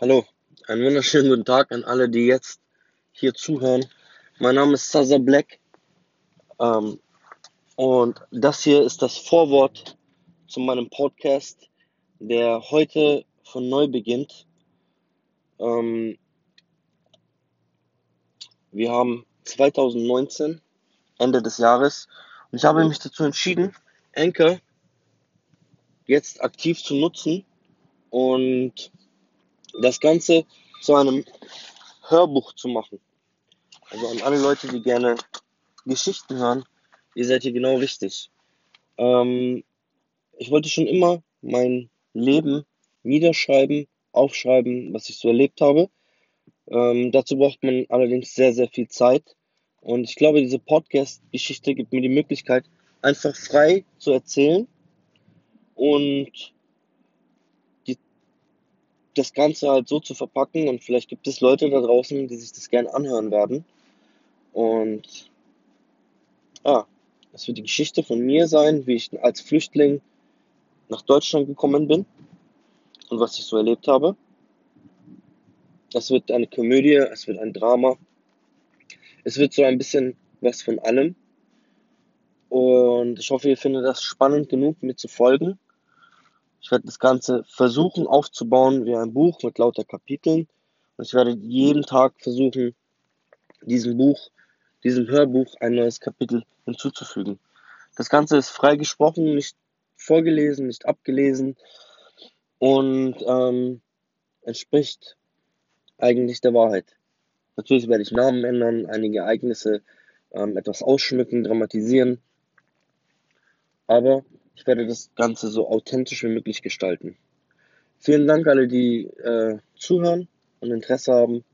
Hallo, einen wunderschönen guten Tag an alle, die jetzt hier zuhören. Mein Name ist Saza Black ähm, und das hier ist das Vorwort zu meinem Podcast, der heute von neu beginnt. Ähm, wir haben 2019, Ende des Jahres, und ich habe mich dazu entschieden, Anchor jetzt aktiv zu nutzen und das Ganze zu einem Hörbuch zu machen. Also an alle Leute, die gerne Geschichten hören, ihr seid hier genau richtig. Ähm, ich wollte schon immer mein Leben niederschreiben, aufschreiben, was ich so erlebt habe. Ähm, dazu braucht man allerdings sehr, sehr viel Zeit. Und ich glaube, diese Podcast-Geschichte gibt mir die Möglichkeit, einfach frei zu erzählen und das Ganze halt so zu verpacken und vielleicht gibt es Leute da draußen, die sich das gerne anhören werden. Und ja, das wird die Geschichte von mir sein, wie ich als Flüchtling nach Deutschland gekommen bin und was ich so erlebt habe. Es wird eine Komödie, es wird ein Drama. Es wird so ein bisschen was von allem. Und ich hoffe, ihr findet das spannend genug, mir zu folgen. Ich werde das Ganze versuchen aufzubauen wie ein Buch mit lauter Kapiteln. Und ich werde jeden Tag versuchen, diesem Buch, diesem Hörbuch ein neues Kapitel hinzuzufügen. Das Ganze ist frei gesprochen, nicht vorgelesen, nicht abgelesen und ähm, entspricht eigentlich der Wahrheit. Natürlich werde ich Namen ändern, einige Ereignisse ähm, etwas ausschmücken, dramatisieren, aber ich werde das Ganze so authentisch wie möglich gestalten. Vielen Dank alle, die äh, zuhören und Interesse haben.